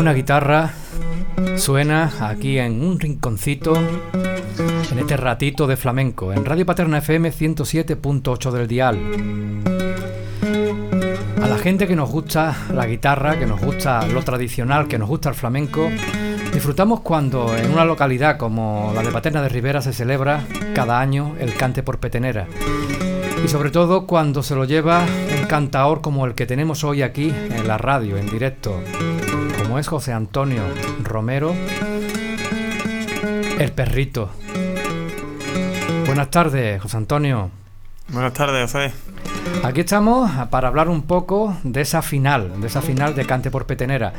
Una guitarra suena aquí en un rinconcito, en este ratito de flamenco, en Radio Paterna FM 107.8 del dial. A la gente que nos gusta la guitarra, que nos gusta lo tradicional, que nos gusta el flamenco, disfrutamos cuando en una localidad como la de Paterna de Rivera se celebra cada año el cante por petenera. Y sobre todo cuando se lo lleva un cantaor como el que tenemos hoy aquí en la radio, en directo, como es José Antonio Romero, el perrito. Buenas tardes, José Antonio. Buenas tardes, José. Aquí estamos para hablar un poco de esa final, de esa final de Cante por Petenera.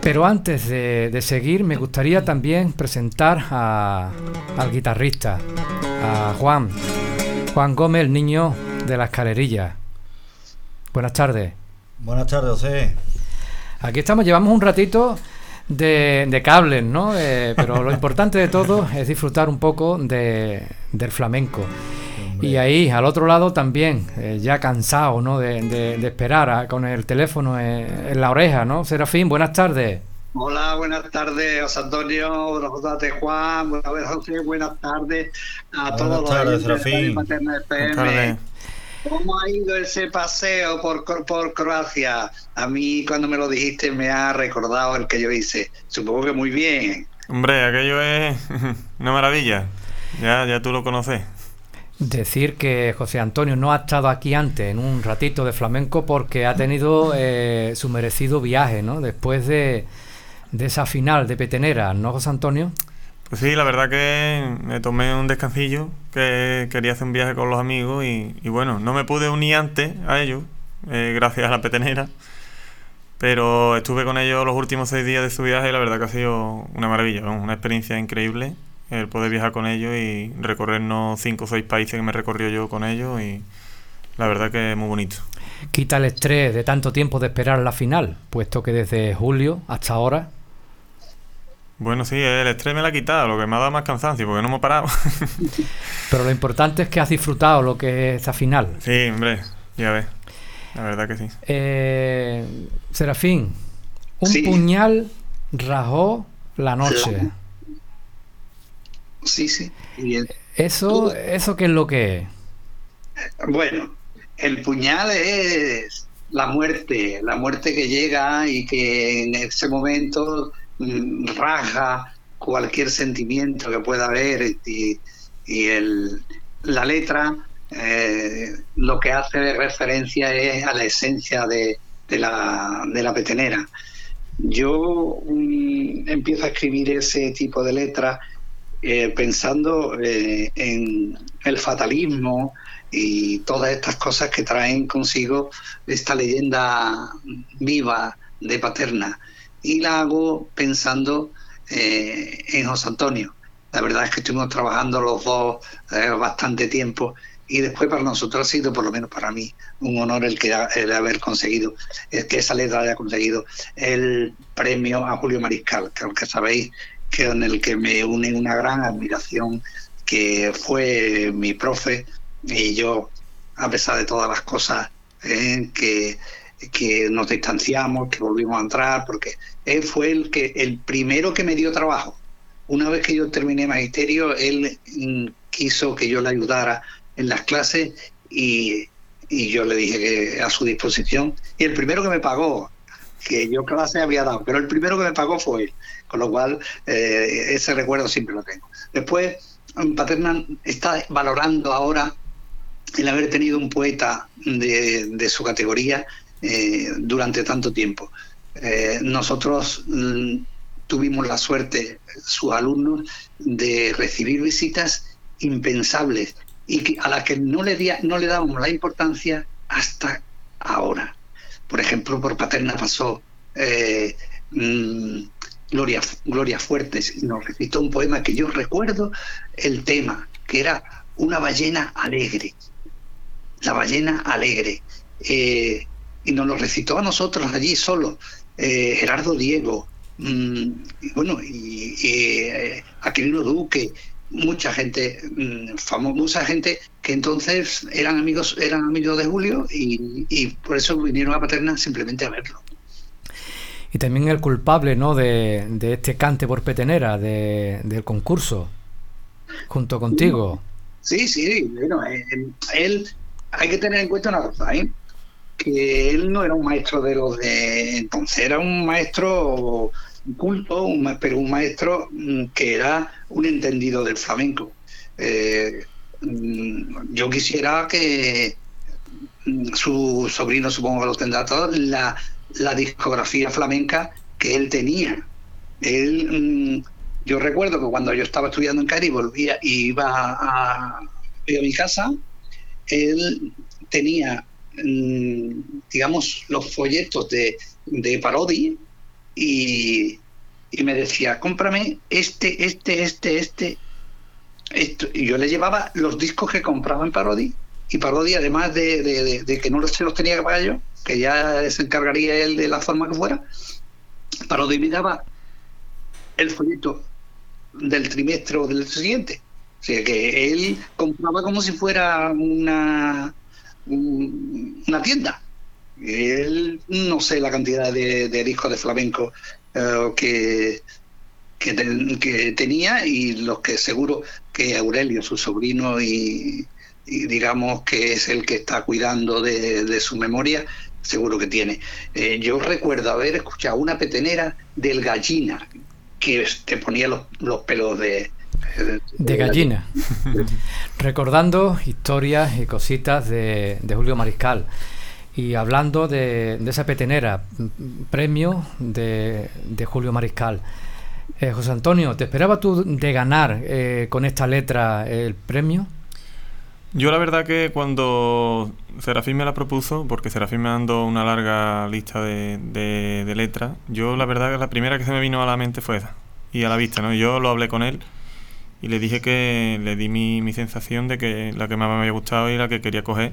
Pero antes de, seguir, me gustaría también presentar al guitarrista, a Juan. Juan Gómez, el niño de la escalerilla. Buenas tardes. Buenas tardes, José. Aquí estamos, llevamos un ratito de, cables, ¿no? Eh, pero lo importante de todo es disfrutar un poco del flamenco. Y ahí, al otro lado también, eh, ya cansado, ¿no? De, esperar con el teléfono en, la oreja, ¿no? Serafín, buenas tardes. Hola, buenas tardes, José Antonio, buenas tardes, Juan, buenas tardes, buenas tardes a todos tardes, Serafín. Buenas tardes. ¿Cómo ha ido ese paseo por, por Croacia? A mí cuando me lo dijiste me ha recordado el que yo hice. Supongo que muy bien. Hombre, aquello es una maravilla. Ya, ya tú lo conoces. Decir que José Antonio no ha estado aquí antes en un ratito de flamenco porque ha tenido eh, su merecido viaje, ¿no? Después de, de esa final de Petenera, ¿no, José Antonio? Pues sí, la verdad que me tomé un descansillo, que quería hacer un viaje con los amigos y, bueno, no me pude unir antes a ellos, eh, gracias a la petenera, pero estuve con ellos los últimos seis días de su viaje y la verdad que ha sido una maravilla, una experiencia increíble el poder viajar con ellos y recorrernos cinco o seis países que me recorrió yo con ellos y la verdad que es muy bonito. Quita el estrés de tanto tiempo de esperar la final, puesto que desde julio hasta ahora bueno, sí, el estrés me la ha quitado, lo que me ha dado más cansancio, porque no me he parado. Pero lo importante es que has disfrutado lo que es esta final. Sí, hombre, ya ves. La verdad que sí. Eh, Serafín, un puñal rajó la noche. Sí, sí. Eso, ¿Eso qué es lo que es? Bueno, el puñal es la muerte, la muerte que llega y que en ese momento Mm, raja cualquier sentimiento que pueda haber y, el, la letra eh, lo que hace referencia es a la esencia de, la, de la petenera. Yo mm, empiezo a escribir ese tipo de letra eh, pensando eh, en el fatalismo y todas estas cosas que traen consigo esta leyenda viva de Paterna y la hago pensando eh, en José Antonio. La verdad es que estuvimos trabajando los dos eh, bastante tiempo y después para nosotros ha sido, por lo menos para mí, un honor el, que, haber conseguido, el que esa letra haya conseguido el premio a Julio Mariscal, que aunque sabéis que en el que me une una gran admiración, que fue mi profe y yo, a pesar de todas las cosas eh, que que nos distanciamos, que volvimos a entrar, porque él fue el que el primero que me dio trabajo. Una vez que yo terminé magisterio, él mm, quiso que yo le ayudara en las clases y, yo le dije que a su disposición. Y el primero que me pagó, que yo clase había dado, pero el primero que me pagó fue él. Con lo cual, eh, ese recuerdo siempre lo tengo. Después, Paterna está valorando ahora el haber tenido un poeta de, de su categoría eh, durante tanto tiempo. Eh, nosotros mm, tuvimos la suerte, sus alumnos, de recibir visitas impensables y a las que no le, dábamos la importancia hasta ahora. Por ejemplo, por Paterna pasó eh, mm, Gloria, Gloria Fuertes y nos recitó un poema que yo recuerdo el tema, que era una ballena alegre. La ballena alegre y nos lo recitó a nosotros allí solo, eh, Gerardo Diego, mm, y bueno, y, eh, Aquilino Duque, mucha gente, mm, famosa gente que entonces eran amigos, eran amigos de Julio y, por eso vinieron a Paterna simplemente a verlo. y también el culpable ¿no? de, este cante por petenera del concurso, junto contigo. Sí, sí, bueno, eh, él, hay que tener en cuenta una cosa, ¿eh? Que él no era un maestro de los de entonces, era un maestro culto, pero un maestro mm, que era un entendido del flamenco. Eh, mm, yo quisiera que mm, su sobrino, supongo que lo tendrá todos, la, la discografía flamenca que él tenía. Él, yo recuerdo que cuando yo estaba estudiando en Cari volvía y iba a, a, mi casa, él tenía, digamos, los folletos de, de Parodi y, me decía, cómprame este, este, este, este. Esto. Y yo le llevaba los discos que compraba en Parodi y Parodi, además de, que no se los tenía que yo, que ya se encargaría él de la forma que fuera, Parodi me daba el folleto del trimestre o del siguiente. O sea que él compraba como si fuera una, una tienda. Él no sé la cantidad de, discos de flamenco eh, que, que, tenía y los que seguro que Aurelio, su sobrino y, digamos que es el que está cuidando de, su memoria, seguro que tiene. Eh, yo recuerdo haber escuchado una petenera del gallina que te ponía los, los pelos de, de, gallina. Recordando historias y cositas de, de Julio Mariscal. Y hablando de, esa petenera, premio de, Julio Mariscal. Eh, José Antonio, ¿te esperabas tú de ganar eh, con esta letra el premio? Yo la verdad que cuando Serafín me la propuso, porque Serafín me mandó una larga lista de, de, letras, yo la verdad que la primera que se me vino a la mente fue esa, y a la vista, ¿no? Yo lo hablé con él y le dije que le di mi, mi sensación de que la que más me había gustado y la que quería coger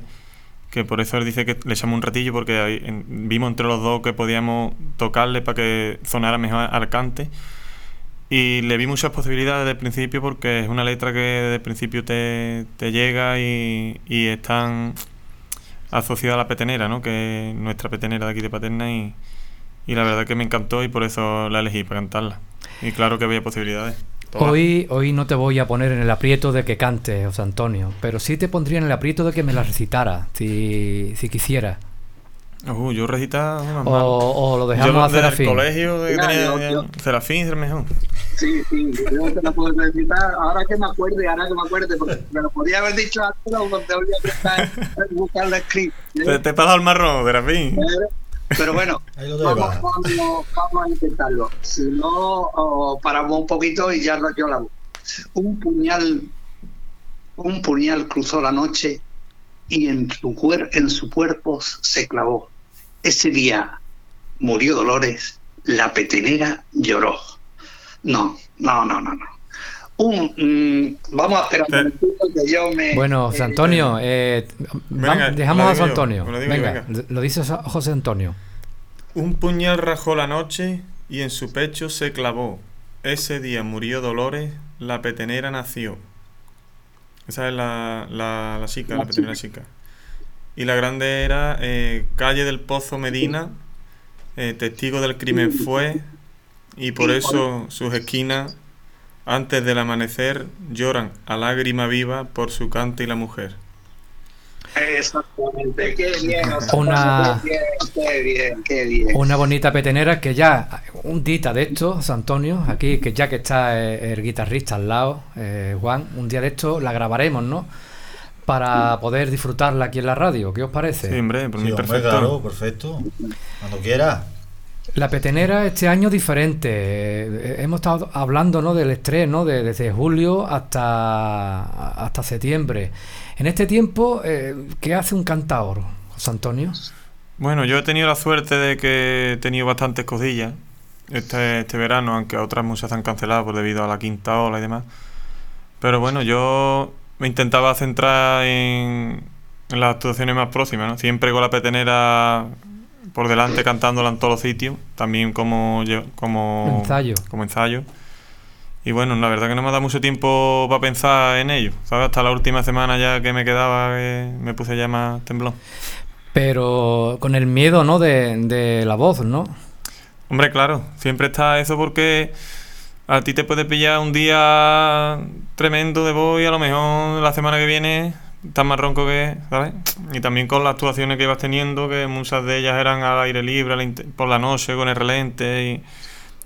que por eso él dice que le echamos un ratillo porque vimos entre los dos que podíamos tocarle para que sonara mejor al cante y le vi muchas posibilidades desde el principio porque es una letra que desde el principio te, llega y, y es tan asociada a la petenera, ¿no? que es nuestra petenera de aquí de Paterna y, y la verdad que me encantó y por eso la elegí para cantarla y claro que había posibilidades. Hoy, hoy no te voy a poner en el aprieto de que cante, José Antonio, pero sí te pondría en el aprieto de que me la recitara, si, si quisiera. Uh, yo recita o, o, lo dejamos yo a Serafín. el colegio de que tenía Serafín es el mejor. Sí, sí, yo te la puedo recitar ahora que me acuerde, ahora que me acuerde, porque me lo podía haber dicho antes, pero te habría que buscar la script. Te, te pasa el marrón, Serafín. Pero bueno, vamos, a intentarlo. Si no, paramos un poquito y ya lo yo la voz. Un puñal, un puñal cruzó la noche y en su, en su cuerpo se clavó. Ese día murió Dolores, la petenera lloró. No, no, no, no, no. Un, mm, vamos a esperar que yo me. Bueno, José Antonio, eh, dejamos a José Antonio. venga, lo dice José Antonio. Un puñal rajó la noche y en su pecho se clavó. Ese día murió Dolores, la petenera nació. Esa es la, la, la chica, la, petenera chica. Y la grande era eh, Calle del Pozo Medina, eh, testigo del crimen fue, y por eso sus esquinas antes del amanecer lloran a lágrima viva por su canto y la mujer. Exactamente, qué bien. Una, qué bien, qué bien, Una bonita petenera que ya, un dita de esto, Antonio, aquí, que ya que está eh, el guitarrista al lado, eh, Juan, un día de esto la grabaremos, ¿no? Para poder disfrutarla aquí en la radio, ¿qué os parece? Sí, hombre, por perfecto. perfecto. Cuando quiera. La petenera este año diferente. Hemos estado hablando ¿no? del estrés, De, desde julio hasta, hasta septiembre. En este tiempo, eh, ¿qué hace un cantador, José Antonio? Bueno, yo he tenido la suerte de que he tenido bastantes cosillas este, este verano, aunque otras muchas han cancelado por debido a la quinta ola y demás. Pero bueno, yo me intentaba centrar en, en las actuaciones más próximas, ¿no? Siempre con la petenera por delante cantándola en todos los sitios, también como, como ensayo. Como ensayo. Y bueno, la verdad que no me ha dado mucho tiempo para pensar en ello, ¿sabes? Hasta la última semana ya que me quedaba me puse ya más temblón. Pero con el miedo, ¿no? De, de la voz, ¿no? Hombre, claro, siempre está eso porque a ti te puede pillar un día tremendo de voz y a lo mejor la semana que viene estás más ronco que, ¿sabes? Y también con las actuaciones que ibas teniendo, que muchas de ellas eran al aire libre, por la noche, con el relente y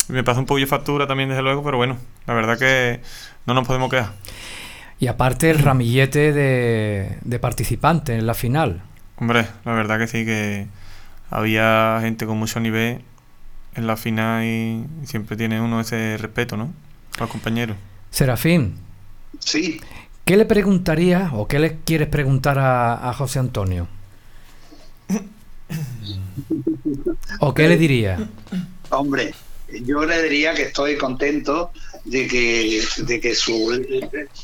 me pasa un poquillo de factura también, desde luego, pero bueno, la verdad que no nos podemos quedar. Y aparte el ramillete de, de participantes en la final. Hombre, la verdad que sí, que había gente con mucho nivel en la final y siempre tiene uno ese respeto, ¿no? A los compañeros. Serafín. Sí. ¿Qué le preguntaría o qué le quieres preguntar a, a José Antonio? ¿O qué le diría? Hombre, yo le diría que estoy contento de que, de que su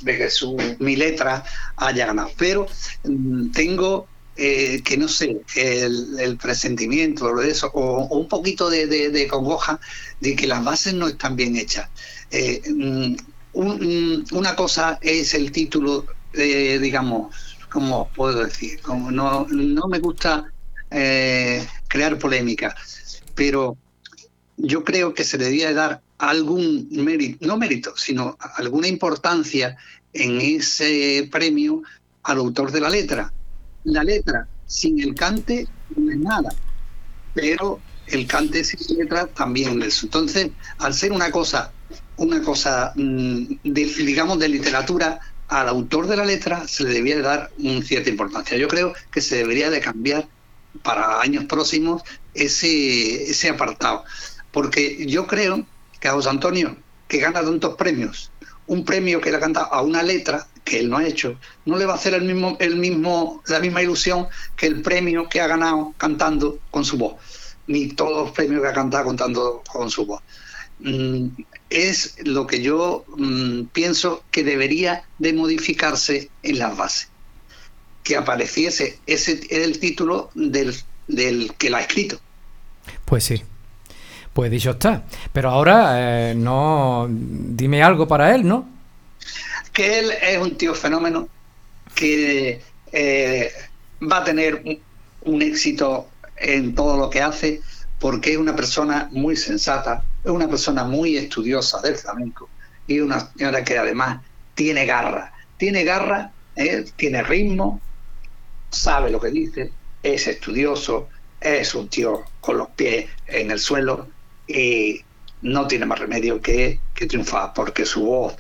de que su mi letra haya ganado. Pero mm, tengo eh, que no sé, el, presentimiento de eso, o, un poquito de, de, congoja de que las bases no están bien hechas. Eh, mm, una cosa es el título, eh, digamos, como puedo decir, como no, no me gusta crear polémica, pero yo creo que se debería dar algún mérito, no mérito, sino alguna importancia en ese premio al autor de la letra. La letra sin el cante no es nada, pero el cante sin letra también es. Entonces, al ser una cosa, una cosa, mm, digamos, de literatura, al autor de la letra se le debía dar una cierta importancia. Yo creo que se debería de cambiar para años próximos ese, ese apartado. Porque yo creo que a José Antonio, que gana tantos premios, un premio que le canta a una letra que él no ha hecho, no le va a hacer el mismo, el mismo, la misma ilusión que el premio que ha ganado cantando con su voz, ni todos los premios que ha cantado cantando con su voz. Mm, es lo que yo mm, pienso que debería de modificarse en las bases. Que apareciese ese el título del, del que la ha escrito. Pues sí, pues dicho está. Pero ahora, eh, no. Dime algo para él, ¿no? Que él es un tío fenómeno que eh, va a tener un, éxito en todo lo que hace porque es una persona muy sensata, es una persona muy estudiosa del flamenco y una señora que además tiene garra. Tiene garra, ¿eh? tiene ritmo, sabe lo que dice, es estudioso, es un tío con los pies en el suelo no tiene más remedio que, que triunfar, porque su voz,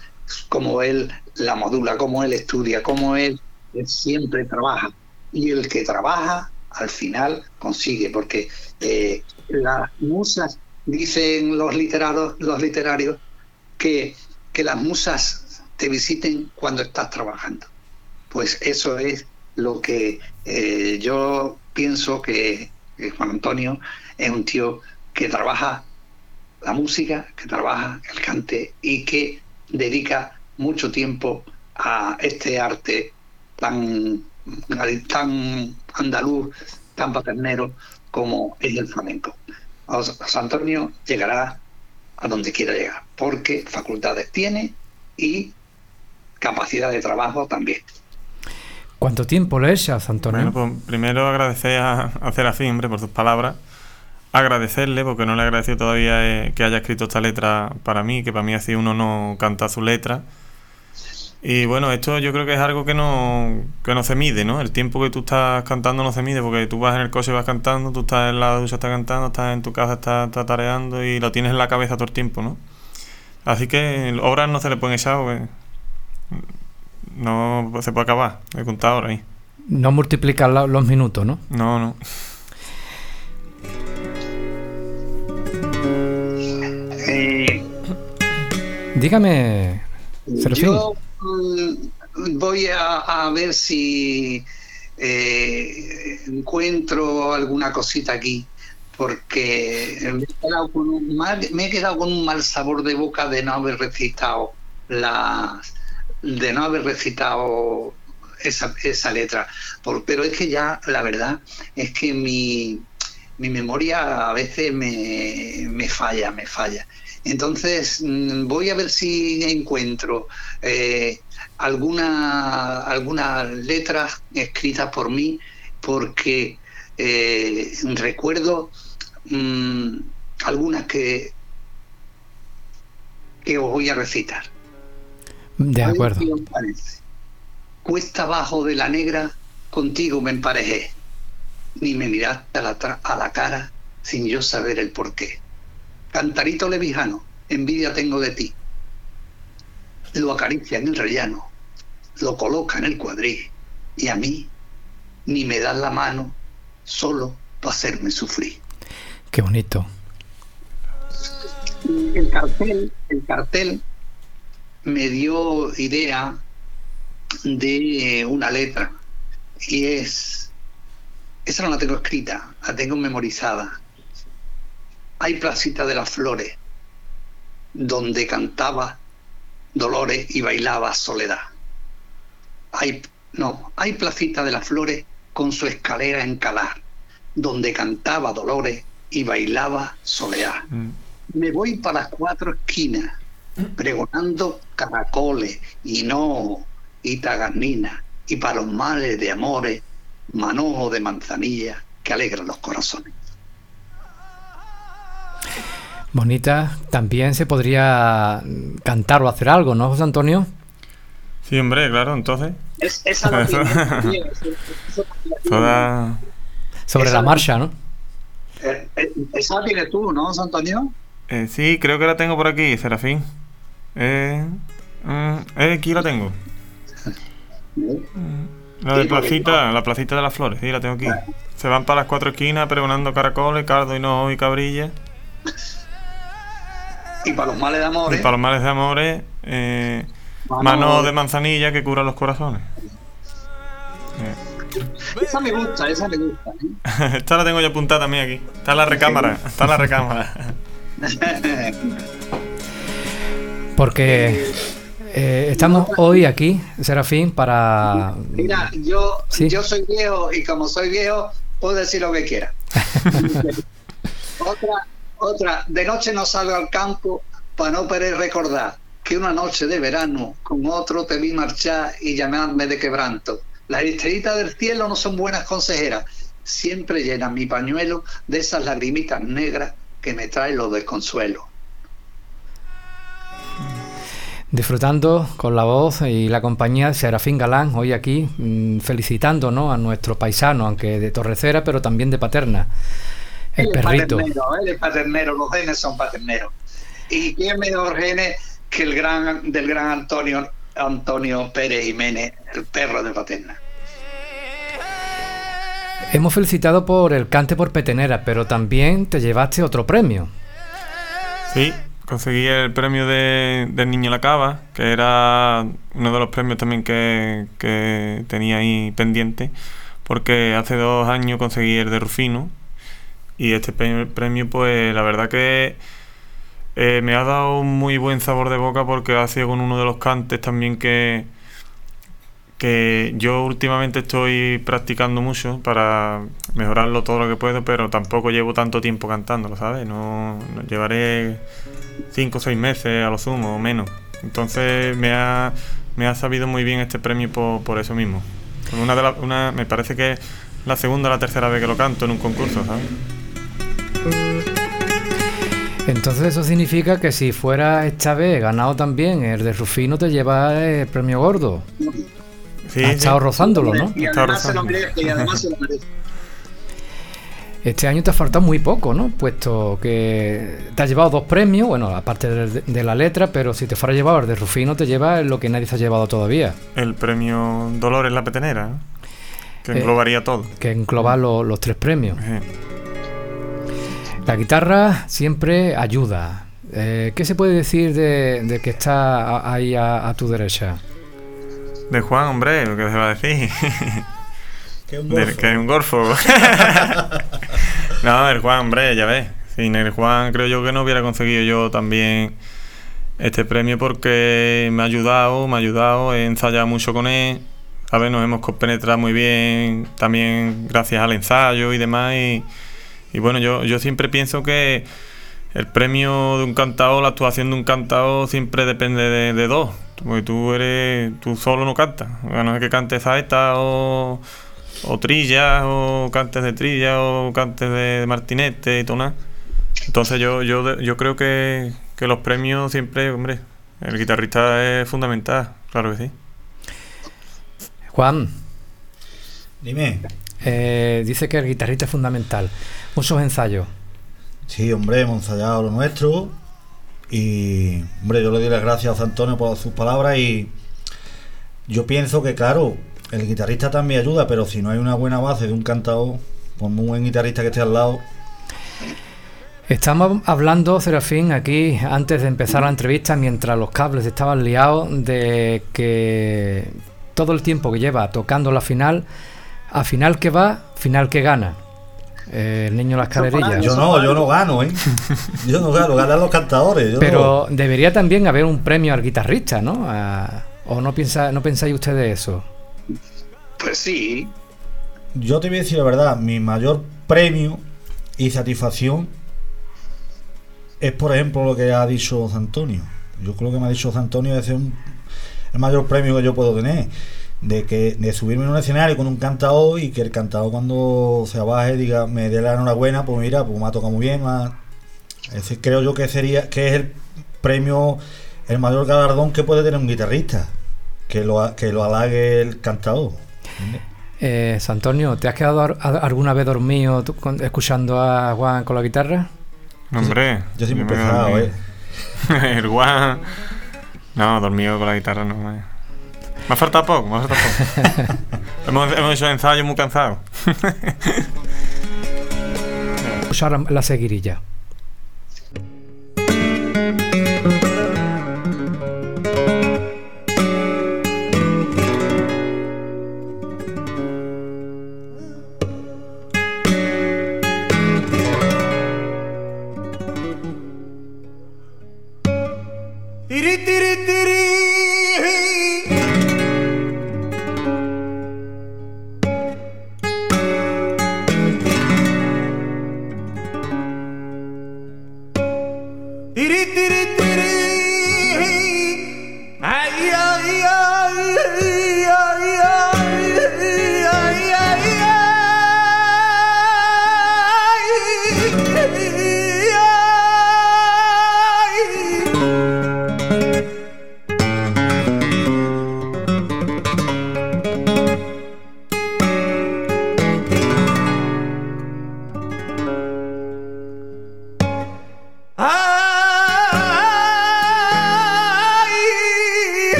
como él la modula, como él estudia, como él, siempre trabaja. Y el que trabaja, al final consigue, porque eh, las musas, dicen los literatos, los literarios, que, que las musas te visiten cuando estás trabajando. Pues eso es lo que eh, yo pienso que Juan Antonio es un tío que trabaja la música, que trabaja el cante y que dedica mucho tiempo a este arte tan, tan andaluz, tan paternero como es el flamenco. San Antonio llegará a donde quiera llegar, porque facultades tiene y capacidad de trabajo también. ¿Cuánto tiempo le echas, Antonio? Bueno, pues primero agradecer a, a Serafín, hombre, por sus palabras agradecerle, porque no le he agradecido todavía eh, que haya escrito esta letra para mí, que para mí así uno no canta su letra. Y bueno, esto yo creo que es algo que no, que no se mide, ¿no? El tiempo que tú estás cantando no se mide, porque tú vas en el coche y vas cantando, tú estás en la ducha, estás cantando, estás en tu casa, estás, tareando y lo tienes en la cabeza todo el tiempo, ¿no? Así que horas no se le pueden echar, porque no se puede acabar he contado ahora ahí. No multiplicar los minutos, ¿no? No, no. Dígame, Yo mm, voy a, ver si eh, encuentro alguna cosita aquí, porque me he, quedado con un mal, me he quedado con un mal sabor de boca de no haber recitado las de no haber recitado esa, esa letra. Por, pero es que ya la verdad es que mi, mi memoria a veces me, me falla, me falla. Entonces, mm, voy a ver si encuentro eh, alguna, algunas letras escritas por mí, porque eh, recuerdo mm, algunas que, que os voy a recitar. De acuerdo. Cuesta abajo de la negra, contigo me emparejé, ni me miraste a la, a la cara sin yo saber el porqué. Cantarito levijano, envidia tengo de ti. Lo acaricia en el rellano, lo coloca en el cuadril, y a mí ni me das la mano solo para hacerme sufrir. Qué bonito. El cartel, el cartel me dio idea de una letra y es esa no la tengo escrita, la tengo memorizada. Hay placita de las flores donde cantaba Dolores y bailaba Soledad. Hay no, hay placita de las flores con su escalera en calar, donde cantaba Dolores y bailaba Soledad. Mm. Me voy para las cuatro esquinas, pregonando caracoles y no y tagarnina, y para los males de amores, manojo de manzanilla que alegran los corazones. Bonita, también se podría cantar o hacer algo, ¿no, José Antonio? Sí, hombre, claro, entonces. Es, esa la Toda... Sobre la marcha, ¿no? Eh, eh, esa tienes tú, ¿no, José Antonio? Eh, sí, creo que la tengo por aquí, Serafín. Eh, mm, aquí la tengo. La de placita, la placita de las flores, sí, la tengo aquí. Se van para las cuatro esquinas pregonando caracoles, cardo, hinojo y cabrilla. Y para los males de amores. Y para los males de amores, eh, mano, de manzanilla que cura los corazones. Esa me gusta, esa me gusta. ¿eh? Esta la tengo yo apuntada también aquí. Está en la recámara, está en la recámara. Porque eh, estamos hoy aquí, Serafín, para... Mira, yo, yo soy viejo y como soy viejo, puedo decir lo que quiera. otra, otra, de noche no salgo al campo para no poder recordar que una noche de verano con otro te vi marchar y llamarme de quebranto. Las estrellitas del cielo no son buenas consejeras, siempre llenan mi pañuelo de esas lagrimitas negras que me traen los desconsuelos disfrutando con la voz y la compañía de Serafín Galán, hoy aquí mm, felicitando ¿no? a nuestro paisano, aunque de Torrecera, pero también de Paterna, el perrito. Paternero, él es paternero, los genes son paterneros. ¿Y quién mejor genes que el gran, del gran Antonio, Antonio Pérez Jiménez, el perro de Paterna? Hemos felicitado por el cante por petenera, pero también te llevaste otro premio. Sí, conseguí el premio de, del Niño La Cava, que era uno de los premios también que, que tenía ahí pendiente, porque hace dos años conseguí el de Rufino y este premio pues la verdad que eh, me ha dado un muy buen sabor de boca porque ha sido con uno de los cantes también que, que yo últimamente estoy practicando mucho para mejorarlo todo lo que puedo, pero tampoco llevo tanto tiempo cantándolo, ¿sabes? No, llevaré cinco o seis meses a lo sumo o menos. Entonces me ha, me ha sabido muy bien este premio por, eso mismo. Una de una, me parece que es la segunda o la tercera vez que lo canto en un concurso, ¿sabes? Entonces eso significa que si fuera esta vez ganado también el de Rufino te lleva el premio gordo. Sí, ha estado rozándolo, ¿no? Y además, se lo merece, y además se lo merece. Este año te ha faltado muy poco, ¿no? Puesto que te has llevado dos premios, bueno, aparte de, la letra, pero si te fuera llevado el de Rufino, te lleva lo que nadie se ha llevado todavía. El premio Dolores la Petenera, que eh, englobaría todo. Que engloba los tres premios. La guitarra siempre ayuda. Eh, ¿Qué se puede decir de, que está ahí a, tu derecha? De Juan, hombre, lo que se va a decir. Que es un golfo. no, el Juan, hombre, ya ves. Sin el Juan creo yo que no hubiera conseguido yo también este premio porque me ha ayudado, me ha ayudado, he ensayado mucho con él. ver, Nos hemos compenetrado muy bien, también gracias al ensayo y demás. Y, y bueno, yo, yo siempre pienso que el premio de un cantado, la actuación de un cantado siempre depende de, dos. Porque tú eres, tú solo no cantas. A no ser que cantes saeta o, o trillas, o cantes de trilla, o cantes de martinete y todo Entonces yo, yo, yo creo que, que los premios siempre, hombre, el guitarrista es fundamental, claro que sí. Juan, Dime. Eh, dice que el guitarrista es fundamental. Muchos ensayos. Sí, hombre, hemos ensayado lo nuestro. Y, hombre, yo le doy las gracias a José Antonio por sus palabras. Y yo pienso que, claro, el guitarrista también ayuda, pero si no hay una buena base de un cantador, por muy buen guitarrista que esté al lado, Estamos hablando, Serafín, aquí antes de empezar la entrevista, mientras los cables estaban liados, de que todo el tiempo que lleva tocando la final, a final que va, final que gana. Eh, el niño de las escalerillas. yo no, yo no gano, ¿eh? Yo no gano, ganan los cantadores. yo Pero debería también haber un premio al guitarrista, ¿no? A- ¿O no, piensa, no pensáis ustedes eso? Pues sí. Yo te voy a decir la verdad, mi mayor premio y satisfacción es, por ejemplo, lo que ha dicho Antonio. Yo creo que me ha dicho José Antonio es un- el mayor premio que yo puedo tener. De que de subirme en un escenario con un cantador y que el cantador cuando se abaje diga, me dé la enhorabuena, pues mira, pues me ha tocado muy bien. me ha- Ese creo yo que sería, que es el premio, el mayor galardón que puede tener un guitarrista. Que lo, ha- que lo halague el cantador. Eh, Santonio, ¿te has quedado ar- alguna vez dormido tú con- escuchando a Juan con la guitarra? Hombre, Yo muy me he pesado. ¿eh? el guan. No, dormido con la guitarra no. Me, me ha faltado poco, me ha faltado poco. hemos, hemos hecho ensayos muy cansados. Escuchar la seguirilla.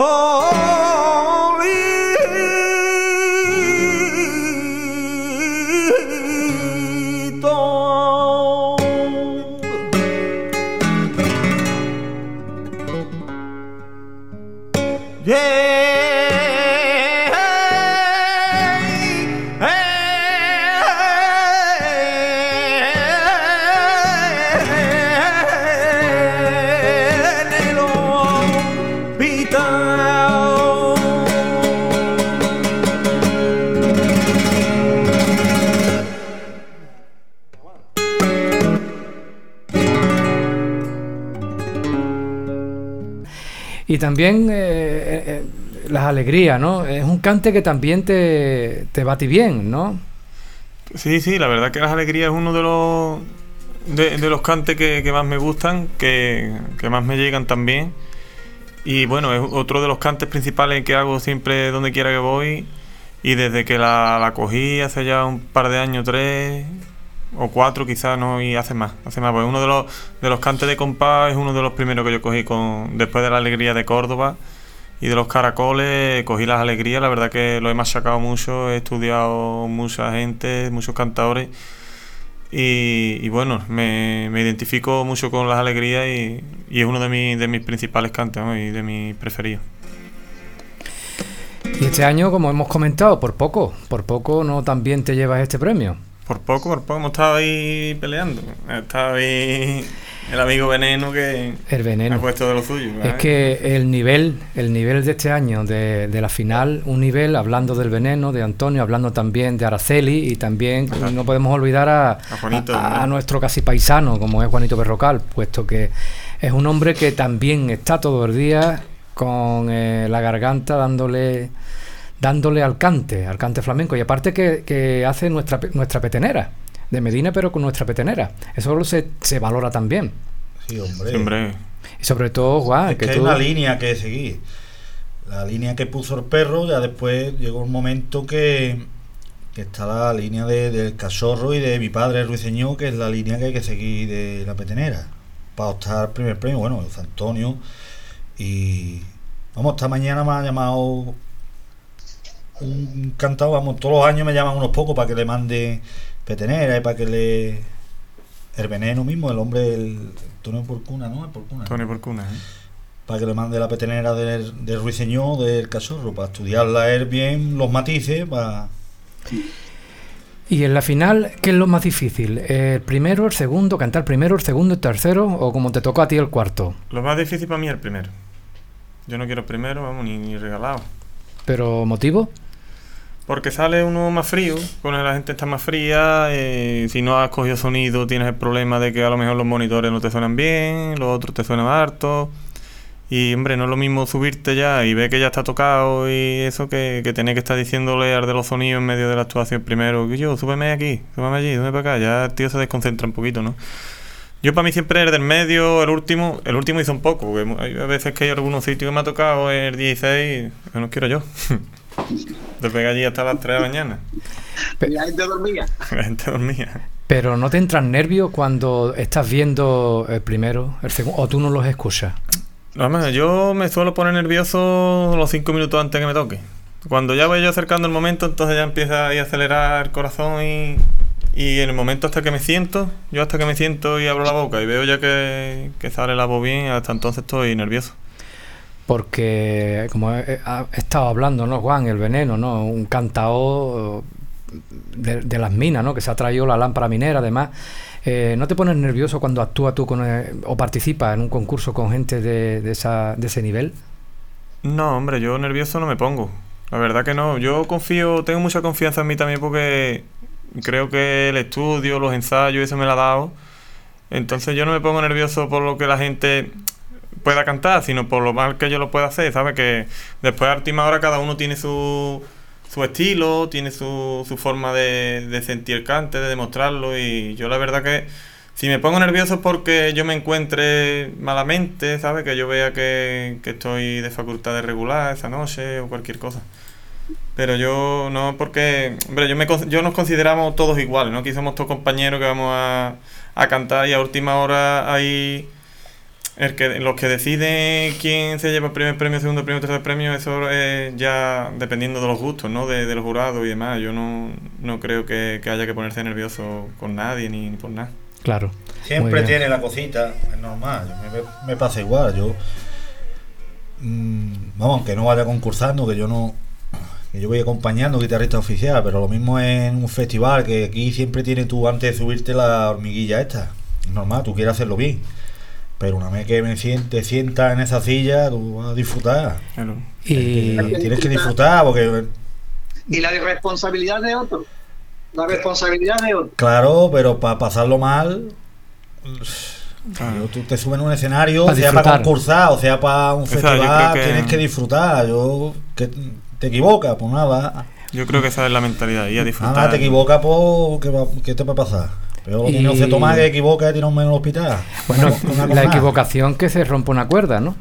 oh. oh, oh. También eh, eh, eh, las alegrías, ¿no? Es un cante que también te, te bate bien, ¿no? Sí, sí, la verdad que las alegrías es uno de los de los cantes que, que más me gustan, que, que más me llegan también. Y bueno, es otro de los cantes principales que hago siempre donde quiera que voy. Y desde que la, la cogí hace ya un par de años, tres o cuatro quizás, no, y hace más, hace más. Pues uno de los, de los cantes de compás es uno de los primeros que yo cogí con, después de la alegría de Córdoba y de los caracoles, cogí las alegrías, la verdad que lo he machacado mucho, he estudiado mucha gente, muchos cantadores. Y, bueno, me, me identifico mucho con las alegrías y, y es uno de, mis de mis principales cantes y de mis preferidos. Y este año, como hemos comentado, por poco, por poco no también te llevas este premio. Por poco, por poco hemos estado ahí peleando. Ha estado ahí el amigo Veneno que El me ha veneno. puesto de lo suyo. Es que el nivel, el nivel de este año de, de la final, un nivel hablando del veneno de Antonio, hablando también de Araceli y también Ajá. no podemos olvidar a, A Juanito, a- a ¿no? nuestro casi paisano como es Juanito Berrocal, puesto que es un hombre que también está todo el día con eh, la garganta dándole dándole al cante, al cante flamenco y aparte que, que hace nuestra pe- nuestra petenera de Medina pero con nuestra petenera. Eso se, se valora también. Sí, hombre. Sí, hombre. Y sobre todo, Juan, Es que que tú hay una línea que seguir. La línea que puso el perro, ya después llegó un momento que, que está la línea de- del cachorro y de mi padre, ruiseñor, que es la línea que hay que seguir de la petenera. Para optar al primer premio, bueno, José Antonio. Y vamos, esta mañana me ha llamado un cantado, vamos, todos los años me llaman unos pocos para que le mande petenera y para que le. El veneno mismo, el hombre, el Antonio Porcuna, ¿no? El Porcuna. Tony Porcuna, ¿eh? para que le mande la petenera del, del ruiseñor, del cachorro, para estudiarla él bien, los matices, para... Y en la final, ¿qué es lo más difícil? ¿El primero, el segundo, cantar primero, el segundo, el tercero o como te tocó a ti el cuarto? Lo más difícil para mí es el primero. Yo no quiero el primero, vamos, ni, ni regalado. ¿Pero motivo? Porque sale uno más frío, con la gente está más fría, eh, si no has cogido sonido tienes el problema de que a lo mejor los monitores no te suenan bien, los otros te suenan harto. Y hombre, no es lo mismo subirte ya y ver que ya está tocado y eso que, que que estar diciéndole al de los sonidos en medio de la actuación primero, que yo, súbeme aquí, súbeme allí, súbeme para acá, ya el tío se desconcentra un poquito, ¿no? Yo para mí siempre el del medio, el último, el último hizo un poco, porque hay veces que hay algunos sitios que me ha tocado el 16, que no quiero yo. De pegar allí hasta las 3 de la mañana. Y la gente dormía. La gente dormía. ¿Pero no te entran nervios cuando estás viendo el primero, el segundo, o tú no los escuchas? No, yo me suelo poner nervioso los 5 minutos antes que me toque. Cuando ya voy yo acercando el momento, entonces ya empieza ahí a acelerar el corazón y, y en el momento hasta que me siento, yo hasta que me siento y abro la boca y veo ya que, que sale la voz bien, hasta entonces estoy nervioso. Porque, como he, estado hablando, ¿no, Juan? El veneno, ¿no? Un cantao de, de las minas, ¿no? Que se ha traído la lámpara minera, además. Eh, ¿No te pones nervioso cuando actúas tú con, eh, o participas en un concurso con gente de, de ese nivel? No, hombre, yo nervioso no me pongo. La verdad que no. Yo confío, tengo mucha confianza en mí también porque creo que el estudio, los ensayos, eso me lo ha dado. Entonces yo no me pongo nervioso por lo que la gente pueda cantar, sino por lo mal que yo lo pueda hacer, ¿sabes? Que después a última hora cada uno tiene su, su estilo, tiene su, su forma de, de sentir el cante, de demostrarlo y yo la verdad que si me pongo nervioso es porque yo me encuentre malamente, ¿sabes? Que yo vea que, que estoy de facultades regular esa noche o cualquier cosa. Pero yo no, porque, hombre, yo, me, yo nos consideramos todos iguales, ¿no? Aquí somos todos compañeros que vamos a, a cantar y a última hora hay el que, los que deciden quién se lleva el primer premio, segundo premio, tercer premio, eso es ya dependiendo de los gustos, ¿no? De, de los jurados y demás. Yo no, no creo que, que haya que ponerse nervioso con nadie ni, ni por nada. Claro. Siempre tiene la cosita, es normal, me, me- me pasa igual, yo... mm, vamos, aunque no vaya concursando, que yo no... Que yo voy acompañando guitarrista oficial, pero lo mismo en un festival, que aquí siempre tiene tú antes de subirte la hormiguilla esta. Es normal, tú quieres hacerlo bien. Pero una vez que me sien- te sientas en esa silla, tú vas a disfrutar. Claro. Y, Tienes que disfrutar, porque Y la responsabilidad de otro. La responsabilidad de otro. Claro, pero para pasarlo mal, tú te subes en un escenario, Pa' sea para concursar o sea para un festival, que- tienes que disfrutar. Yo, que te equivocas, pues nada. Yo creo que esa es la mentalidad, y a disfrutar. Nada, te equivocas, pues, ¿qué, va- qué te puede pasar? Pero Y- tiene José Tomás que equivoca y tiene un menos en el hospital. Bueno, Una- una la equivocación que se rompe una cuerda, ¿no?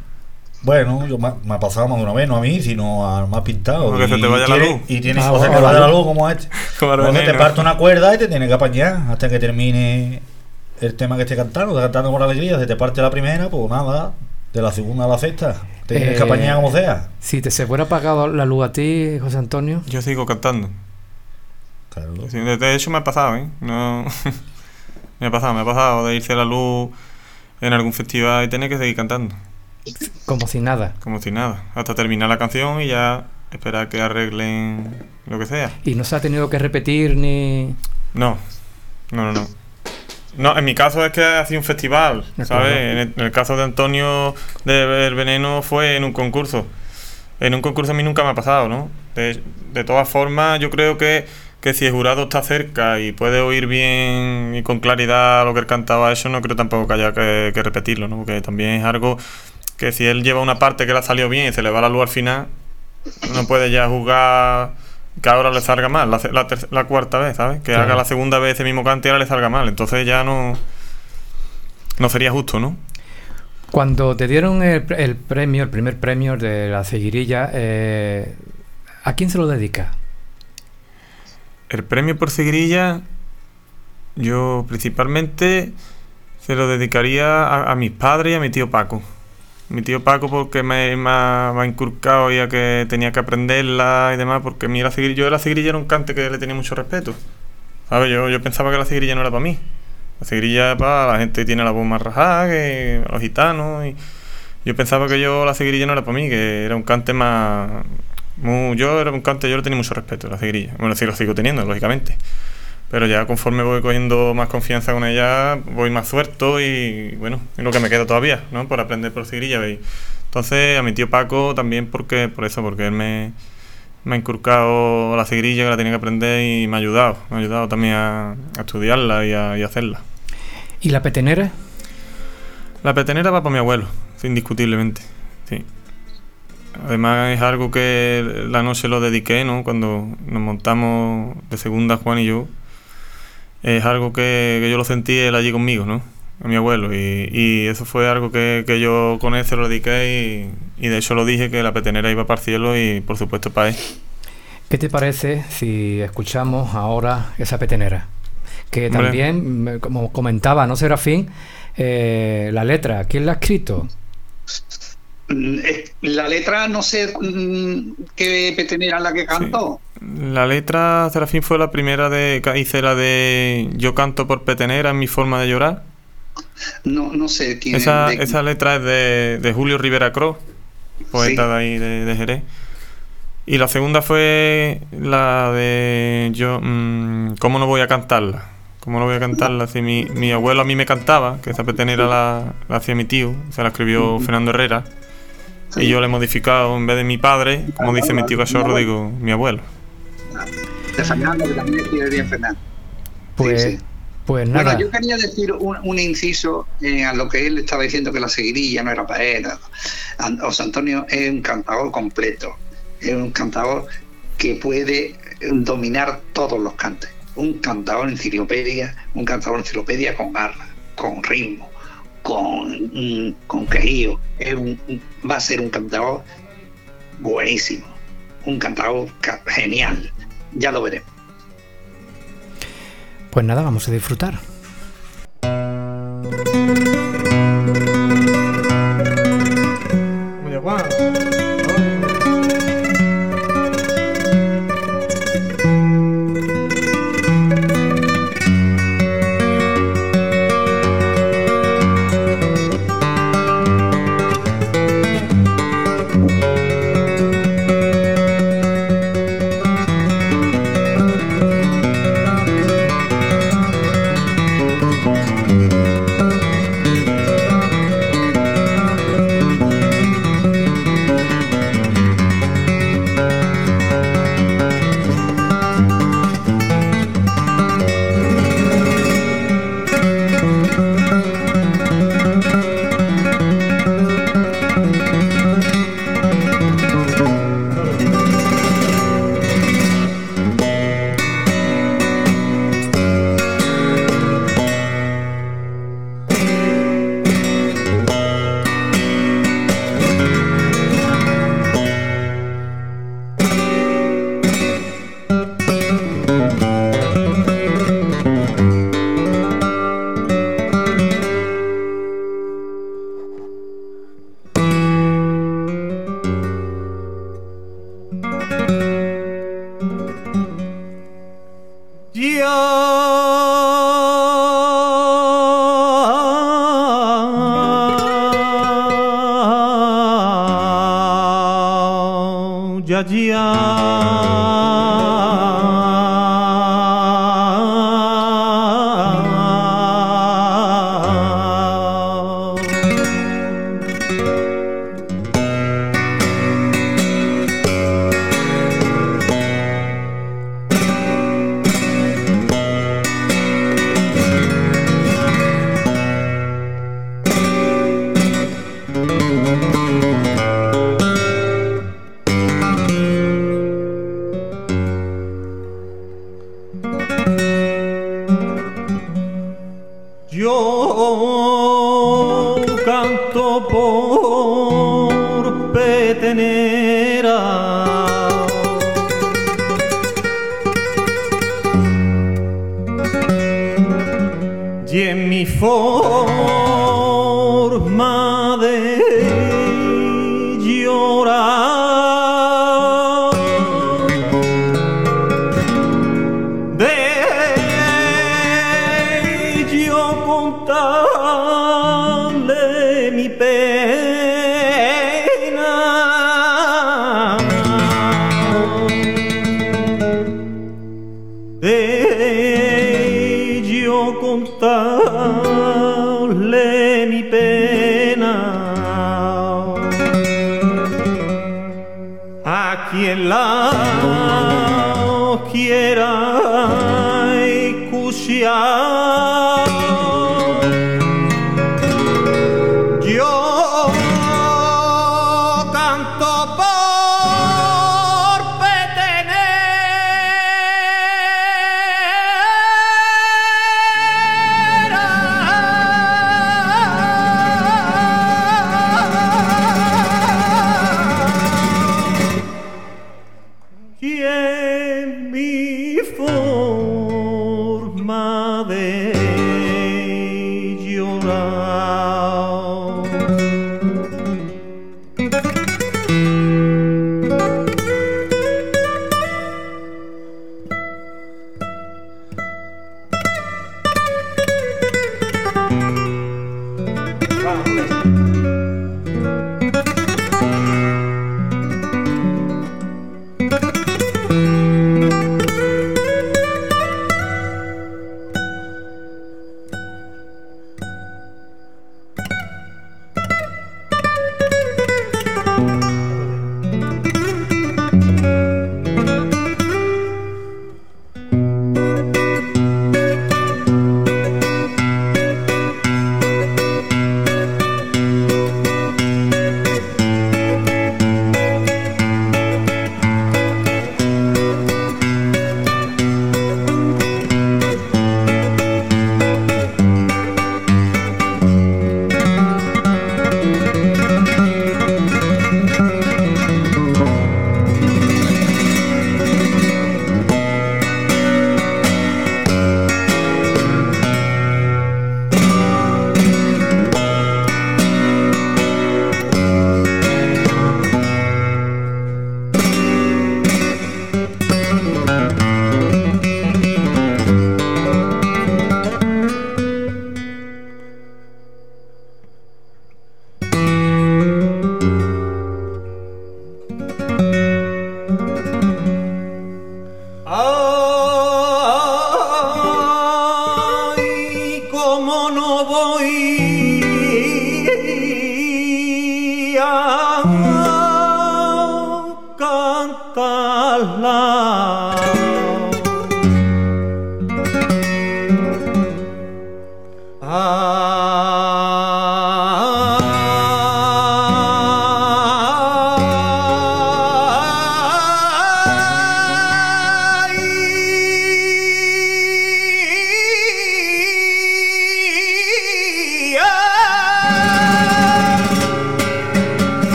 Bueno, yo, me, me ha pasado más de una vez, no a mí, sino al más pintado. Porque y se te vaya la luz. Y tienes Ah, cosas que vaya la luz. como este. Entonces te parte una cuerda y te tienes que apañar hasta que termine el tema que esté cantando. Estás cantando con alegría, se te parte la primera, pues nada, de la segunda a la sexta. Te tienes Eh, que apañar como sea. Si te se fuera apagado la luz a ti, José Antonio, Yo sigo cantando. Claro. Sí, de hecho me ha pasado, ¿eh? No... me ha pasado, me ha pasado de irse la luz en algún festival y tener que seguir cantando. como si nada. Como si nada. Hasta terminar la canción y ya esperar que arreglen lo que sea. Y no se ha tenido que repetir ni... No, no, no, no. No, en mi caso es que ha sido un festival, ¿sabes? En el, en el caso de Antonio de El Veneno fue en un concurso. En un concurso a mí nunca me ha pasado, ¿no? De, de todas formas, yo creo que, que si el jurado está cerca y puede oír bien y con claridad lo que él cantaba, eso no creo tampoco que haya que, que repetirlo, ¿no? Porque también es algo que si él lleva una parte que le ha salido bien y se le va la luz al final, no puede ya jugar que ahora le salga mal, la, cuarta vez, ¿sabes? Que Claro. haga la segunda vez ese mismo cante y ahora le salga mal. Entonces ya no. No sería justo, ¿no? Cuando te dieron el, el premio, el primer premio de la seguirilla, eh, ¿a quién se lo dedica? El premio por seguirilla, yo principalmente se lo dedicaría a, mis padres y a mi tío Paco. Mi tío Paco porque me, me ha, inculcado ya que tenía que aprenderla y demás, porque a mí la seguirilla, yo la seguirilla era un cante que le tenía mucho respeto. ¿Sabes? Yo, yo pensaba que la seguirilla no era para mí. La seguirilla para la gente que tiene la voz más rajada, que los gitanos. Yo pensaba que yo la seguirilla no era para mí, que era un cante más... muy- yo era un cante, yo le tenía mucho respeto a la seguirilla. Bueno, sí lo sigo teniendo, lógicamente. Pero ya conforme voy cogiendo más confianza con ella, voy más suelto y bueno, es lo que me queda todavía, ¿no? Por aprender por seguirilla. ¿veis? Entonces a mi tío Paco también porque, por eso, porque él me, me ha inculcado la seguirilla que la tenía que aprender y me ha ayudado. Me ha ayudado también a, a estudiarla y a, y a hacerla. ¿Y la petenera? La petenera va para mi abuelo, indiscutiblemente. Sí. Además es algo que la noche lo dediqué, ¿no? Cuando nos montamos de segunda Juan y yo. Es algo que, que yo lo sentí él allí conmigo, ¿no? A mi abuelo. Y, y eso fue algo que, que yo con él se lo dediqué y, y de hecho lo dije que la petenera iba para el cielo y por supuesto para él. ¿Qué te parece si escuchamos ahora esa petenera? Que también, como comentaba, ¿no, Serafín? Eh, la letra, ¿quién la ha escrito? Mm, eh, La letra, no sé mm, qué petenera la que cantó. La letra, Serafín, fue la primera de hice la de Yo canto por petenera en mi forma de llorar. No, no sé quién Esa, de- esa letra es de, de Julio Rivera Cros, poeta Sí. de ahí de, de Jerez. Y la segunda fue la de yo, mm, ¿cómo no voy a cantarla? ¿Cómo no voy a cantarla? Si mi, mi abuelo a mí me cantaba, que esa petenera la, la hacía mi tío, se la escribió Fernando Herrera. Y yo le he modificado, en vez de mi padre, como dice mi tío Cachorro, digo mi abuelo. de Fernando, que también escribe bien Fernando. Pues, sí. pues nada. Bueno, yo quería decir un, un inciso eh, a lo que él estaba diciendo que la seguirilla no era para él. José Antonio es un cantador completo, es un cantador que puede dominar todos los cantes. Un cantador enciclopedia, un cantador enciclopedia con garra, con ritmo, con, mm, con quejío. Va a ser un cantador buenísimo, un cantador ca- genial. Ya lo veremos. Pues nada, vamos a disfrutar.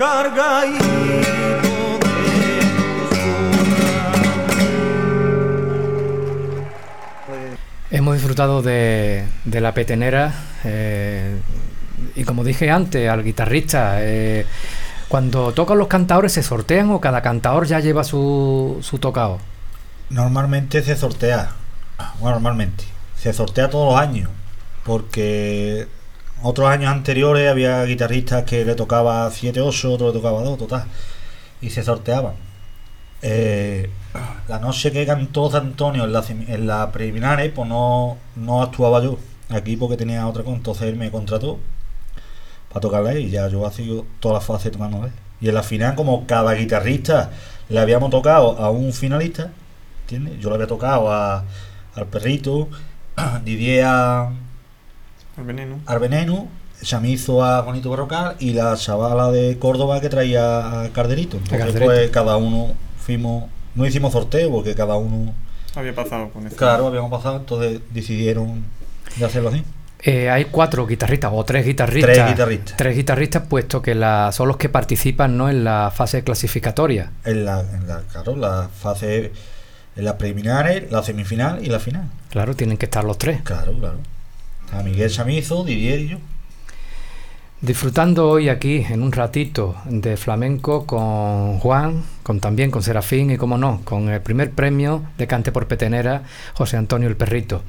Cargadito de dulzura. Hemos disfrutado de, de la petenera eh, y como dije antes al guitarrista, eh, cuando tocan los cantadores se sortean o cada cantador ya lleva su, su tocado. Normalmente se sortea. Bueno, normalmente. Se sortea todos los años. Porque otros años anteriores había guitarristas que le tocaba 7, 8, otro le tocaba 2, total. Y se sorteaban. Eh, la noche que cantó San Antonio en la, en la preliminares, pues no, no actuaba yo aquí porque tenía otra cosa. Entonces él me contrató para tocarle y ya yo he sido toda la fase tocando él. Y en la final, como cada guitarrista le habíamos tocado a un finalista, ¿entiendes? Yo le había tocado a, al perrito, Didier a, Al veneno, Chamizo a Juanito Barrocal y la chavala de Córdoba que traía a Carderito. Entonces, Carderito. pues cada uno fuimos, no hicimos sorteo porque cada uno, Había pasado con eso. claro, habíamos pasado, entonces decidieron de hacerlo así. Eh, hay cuatro guitarristas o tres guitarristas. Tres guitarristas. Tres guitarristas, puesto que la, son los que participan ¿no? en la fase clasificatoria. En la, en la, claro, la fase, en las preliminares, la semifinal y la final. Claro, tienen que estar los tres. Claro, claro. A Miguel Chamizo, Didier y yo. Disfrutando hoy aquí en un ratito de flamenco con Juan, con también con Serafín y como no, con el primer premio de cante por petenera, José Antonio el Perrito.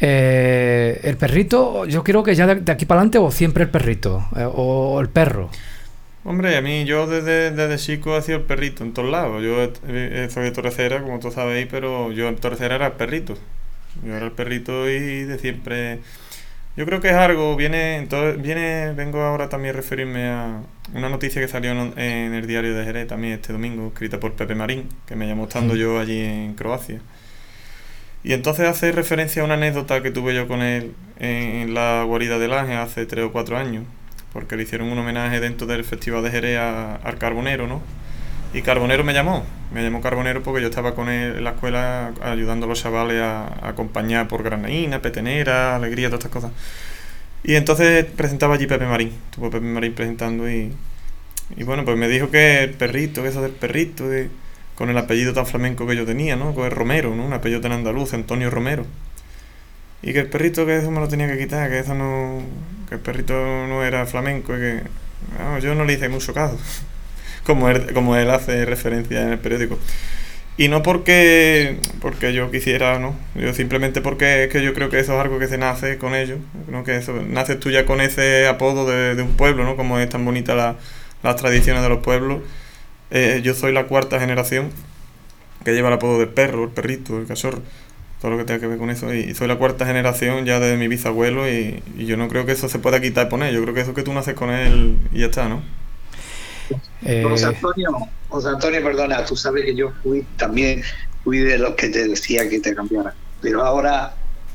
Eh, el perrito, yo creo que ya de, de aquí para adelante o siempre el perrito eh, o el perro. Hombre, a mí yo desde, desde chico he sido el perrito en todos lados. Yo eh, soy de Torrecera, como todos sabéis, pero yo en Torrecera era el perrito. Yo era el perrito y de siempre... Yo creo que es algo, viene, entonces, viene, vengo ahora también a referirme a una noticia que salió en, en el diario de Jerez también este domingo, escrita por Pepe Marín, que me llamó estando Sí. yo allí en Croacia. Y entonces hace referencia a una anécdota que tuve yo con él en la guarida del Ángel hace tres o cuatro años, porque le hicieron un homenaje dentro del Festival de Jerez a- al Carbonero, ¿no? Y Carbonero me llamó, me llamó Carbonero porque yo estaba con él en la escuela ayudando a los chavales a, acompañar por granaína, petenera, alegría, todas estas cosas. Y entonces presentaba allí Pepe Marín, estuvo Pepe Marín presentando y, y bueno, pues me dijo que el perrito, que eso del perrito, de- con el apellido tan flamenco que yo tenía, ¿no? Con el Romero, ¿no? Un apellido tan andaluz, Antonio Romero. Y que el perrito que eso me lo tenía que quitar, que eso no. que el perrito no era flamenco y que. yo no le hice mucho caso. Como, él, como él hace referencia en el periódico. Y no porque, porque yo quisiera, ¿no? Yo simplemente porque es que yo creo que eso es algo que se nace con ello. ¿no? Que eso, naces tú ya con ese apodo de, de un pueblo, ¿no? Como es tan bonita la, las tradiciones de los pueblos. Eh, yo soy la cuarta generación que lleva el apodo del perro, el perrito, el cachorro, todo lo que tenga que ver con eso. Y soy la cuarta generación ya de mi bisabuelo y, y yo no creo que eso se pueda quitar y poner. Yo creo que eso que tú naces con él y ya está, ¿no? Eh, José Antonio, José Antonio, perdona, tú sabes que yo fui también fui de los que te decía que te cambiara, pero ahora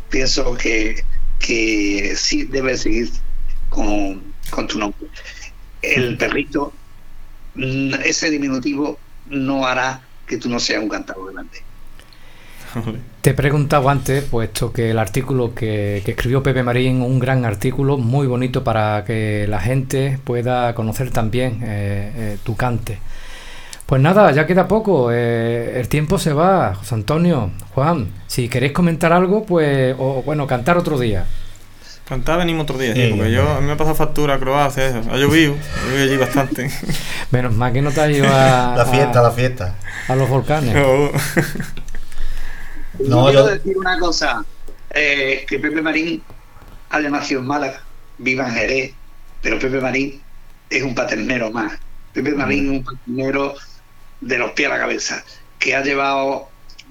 pienso que, que sí debes seguir con, con tu nombre. El perrito, ese diminutivo no hará que tú no seas un cantador grande. Te he preguntado antes, puesto que el artículo que, que escribió Pepe Marín, un gran artículo, muy bonito para que la gente pueda conocer también eh, eh, tu cante. Pues nada, ya queda poco, eh, el tiempo se va, José Antonio, Juan, si queréis comentar algo, pues, o bueno, cantar otro día. Cantar venimos otro día, sí, porque yo, a mí me ha pasado factura a Croacia, eso. ha llovido, ha llovido allí bastante. Menos mal que no te has ido a, La fiesta, a- la fiesta. a los volcanes. No, No, quiero decir una cosa, eh, que Pepe Marín haya nacido en Málaga, viva en Jerez, pero Pepe Marín es un paternero más. Pepe Marín es un paternero de los pies a la cabeza. que ha llevado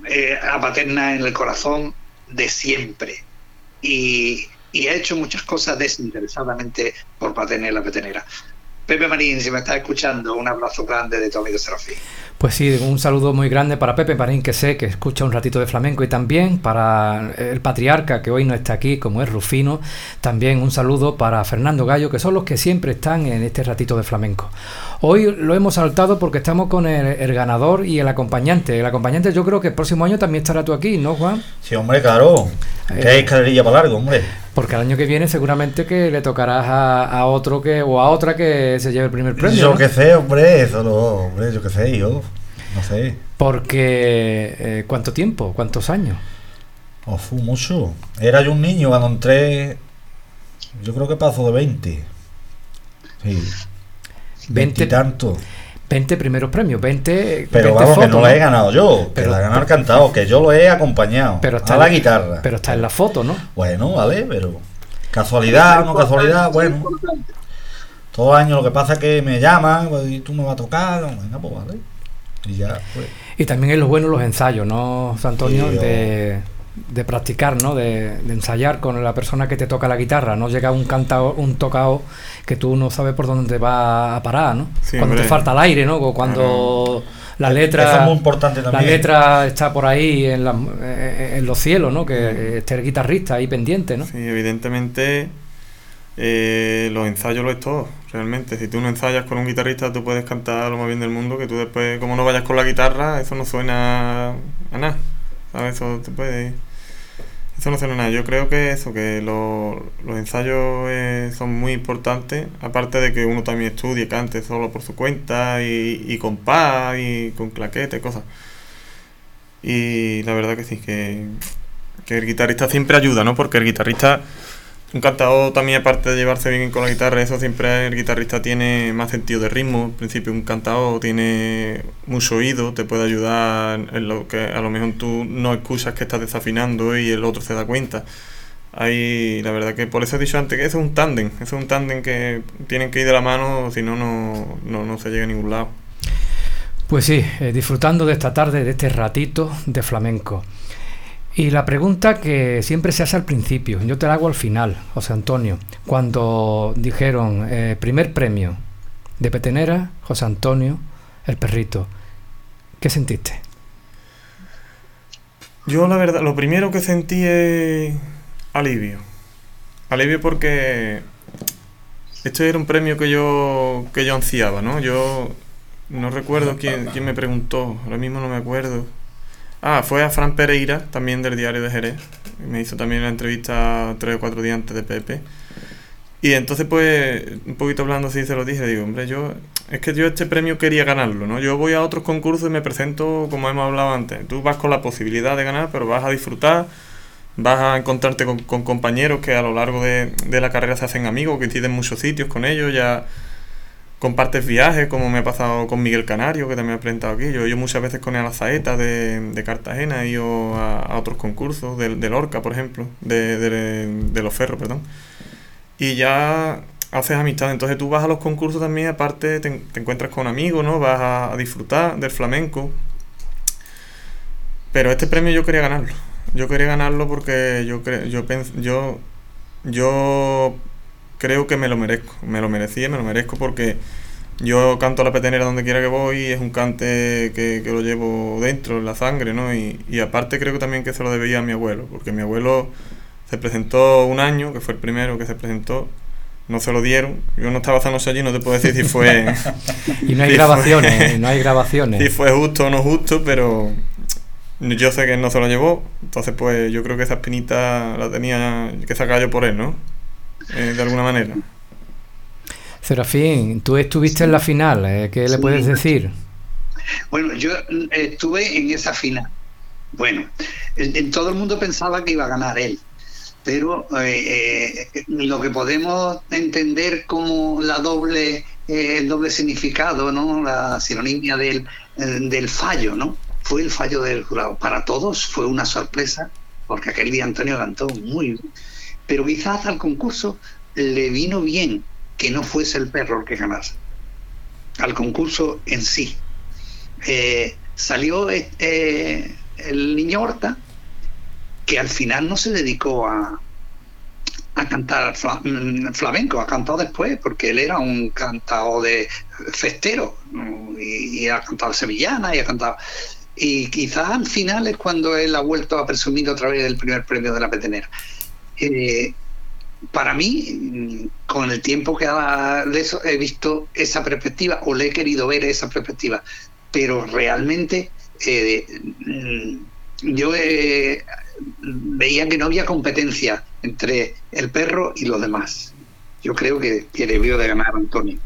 eh, a Paterna en el corazón de siempre y, y ha hecho muchas cosas desinteresadamente por Paterna y la Petenera. Pepe Marín, si me estás escuchando, un abrazo grande de Tommy de Serafín. Pues sí, un saludo muy grande para Pepe Marín, que sé que escucha un ratito de flamenco, y también para el patriarca, que hoy no está aquí, como es Rufino. También un saludo para Fernando Gallo, que son los que siempre están en este ratito de flamenco. Hoy lo hemos saltado porque estamos con el, el ganador y el acompañante. El acompañante yo creo que el próximo año también estará tú aquí, ¿no, Juan? Sí, hombre, claro. Eh. Que hay carrerilla para largo, hombre. Porque el año que viene seguramente que le tocarás a, a otro que o a otra que se lleve el primer premio. Yo ¿no? qué sé, hombre, eso no, hombre, yo qué sé, yo. No sé. Porque eh, ¿cuánto tiempo? ¿Cuántos años? O fue mucho. Era yo un niño cuando entré. Yo creo que pasó de 20. Sí. 20, y tanto. 20 primeros premios, 20 Pero 20 vamos, que fotos, no ¿no? la he ganado yo. Pero- que la he ganado el cantado, que yo lo he acompañado. Pero está a la en- guitarra. Pero está en la foto, ¿no? Bueno, vale, pero. Casualidad, no casualidad, bueno. Todo año lo que pasa es que me llaman pues, y tú me vas a tocar. Venga, pues vale. Y ya, pues. Y también es lo bueno los ensayos, ¿no, José Antonio? Sí, yo- de, de practicar, ¿no? De, de ensayar con la persona que te toca la guitarra. No llega un cantao, un tocado que tú no sabes por dónde te va a parar, ¿no? Sí, cuando te falta el aire, ¿no? O cuando la letra... Eso es muy importante La también. letra está por ahí en, la- eh, en los cielos, ¿no? Que esté el guitarrista ahí pendiente, ¿no? Sí, evidentemente eh, los ensayos lo es todo, realmente. Si tú no ensayas con un guitarrista, tú puedes cantar lo más bien del mundo, que tú después, como no vayas con la guitarra, eso no suena a nada. ¿Sabes? Eso te puede... Eso no a nada. Yo creo que eso, que lo- los ensayos eh, son muy importantes, aparte de que uno también estudie, cante solo por su cuenta y, y con paz y con claquete, cosas. Y la verdad que sí, que, que el guitarrista siempre ayuda, ¿no? Porque el guitarrista, un cantador también aparte de llevarse bien con la guitarra, eso siempre el guitarrista tiene más sentido de ritmo. En principio un cantador tiene mucho oído, te puede ayudar en lo que a lo mejor tú no escuchas que estás desafinando y el otro se da cuenta. Ahí, la verdad que por eso he dicho antes que eso es un tándem, eso es un tándem que tienen que ir de la mano, si no, no, no, se llega a ningún lado. Pues sí, eh, disfrutando de esta tarde, de este ratito de flamenco. Y la pregunta que siempre se hace al principio, yo te la hago al final, José Antonio, cuando dijeron eh, primer premio de Petenera, José Antonio, el perrito, ¿qué sentiste? Yo la verdad, lo primero que sentí es alivio. Alivio porque este era un premio que yo que yo ansiaba, ¿no? Yo no recuerdo quién, quién me preguntó, ahora mismo no me acuerdo. Ah, fue a Fran Pereira, también del diario de Jerez. Me hizo también la entrevista tres o cuatro días antes de Pepe. Y entonces, pues, un poquito hablando así, se lo dije, digo, hombre, yo, es que yo este premio quería ganarlo, ¿no? Yo voy a otros concursos y me presento, como hemos hablado antes, tú vas con la posibilidad de ganar, pero vas a disfrutar, vas a encontrarte con, compañeros que a lo largo de, de la carrera se hacen amigos, que coinciden en muchos sitios con ellos, ya compartes viajes, como me ha pasado con Miguel Canario, que también ha presentado aquí. Yo, yo muchas veces con el Saeta de, de Cartagena he ido a, a otros concursos, del, Orca, por ejemplo, de, de, de los Ferros, perdón. Y ya haces amistad. Entonces tú vas a los concursos también, aparte te, encuentras con amigos, ¿no? Vas a, a disfrutar del flamenco. Pero este premio yo quería ganarlo. Yo quería ganarlo porque yo cre yo yo yo creo que me lo merezco. Me lo merecía, me lo merezco porque yo canto la petenera donde quiera que voy y es un cante que, que lo llevo dentro, en la sangre, ¿no? Y, y aparte creo que también que se lo debía a mi abuelo, porque mi abuelo se presentó un año, que fue el primero que se presentó, no se lo dieron. Yo no estaba esa noche allí, no te puedo decir si fue, Y no hay Sí, grabaciones, fue- no hay grabaciones. si fue justo o no justo, pero yo sé que él no se lo llevó. Entonces, pues yo creo que esa espinita la tenía que sacar yo por él, ¿no? Eh, de alguna manera. Serafín, tú estuviste en la final, ¿eh? ¿qué le Sí. puedes decir? Bueno, yo eh, estuve en esa final. Bueno, en, todo el mundo pensaba que iba a ganar él, pero eh, eh, lo que podemos entender como la doble, eh, el doble significado, ¿no? La sinonimia del, del fallo, ¿no? Fue el fallo del jurado. Para todos fue una sorpresa, porque aquel día Antonio cantó muy bien, pero quizás al concurso le vino bien que no fuese el perro el que ganase, al concurso en sí. Eh, salió este, el niño Horta, que al final no se dedicó a, a cantar mm, flamenco, ha cantado después, porque él era un cantado de festero, y ha cantado sevillana y ha cantado. Y quizás al final es cuando él ha vuelto a presumir otra vez el primer premio de la petenera. Eh, para mí, mm, con el tiempo que ha he visto esa perspectiva o le he querido ver esa perspectiva, pero realmente eh, mm, yo eh, veía que no había competencia entre el perro y los demás. Yo creo que, que debió de ganar Antonio,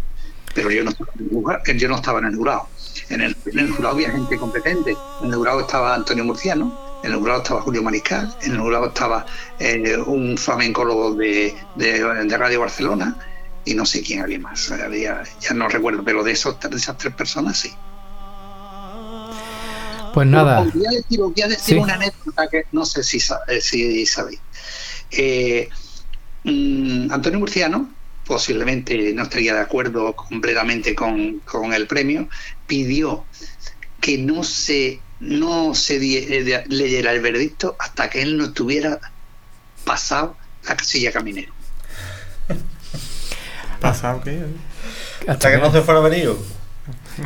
pero yo no estaba en el, lugar- yo no estaba en el jurado. En el, en el jurado había gente competente. En el jurado estaba Antonio Murciano, en el jurado estaba Julio Mariscal, en el jurado estaba eh, un flamencólogo de, de, de Radio Barcelona y no sé quién había más. Había, ya no recuerdo, pero de, esos, de esas tres personas sí. Pues nada, voy a decir, os voy a decir Sí. una anécdota que no sé si, eh, si sabéis. Eh, mm, Antonio Murciano, posiblemente no estaría de acuerdo completamente con, con el premio, pidió que no se, no se eh, leyera el veredicto hasta que él no estuviera pasado la casilla caminero. ¿Pasado qué? Hasta que no se fuera venido.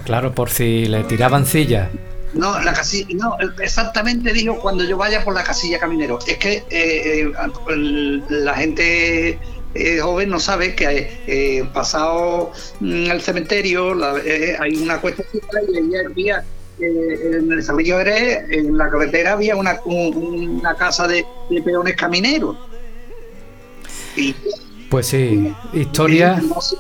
claro, por si le tiraban sillas. No, la casilla, no, exactamente dijo cuando yo vaya por la casilla caminero. Es que eh, eh, el- la gente eh, joven no sabe que eh, pasado mm, el cementerio la- eh, hay una cuestecita y ahí había eh, en el San Jerez, en la carretera había una, un- una casa de, de peones camineros. Y Pues sí, historia. no sé,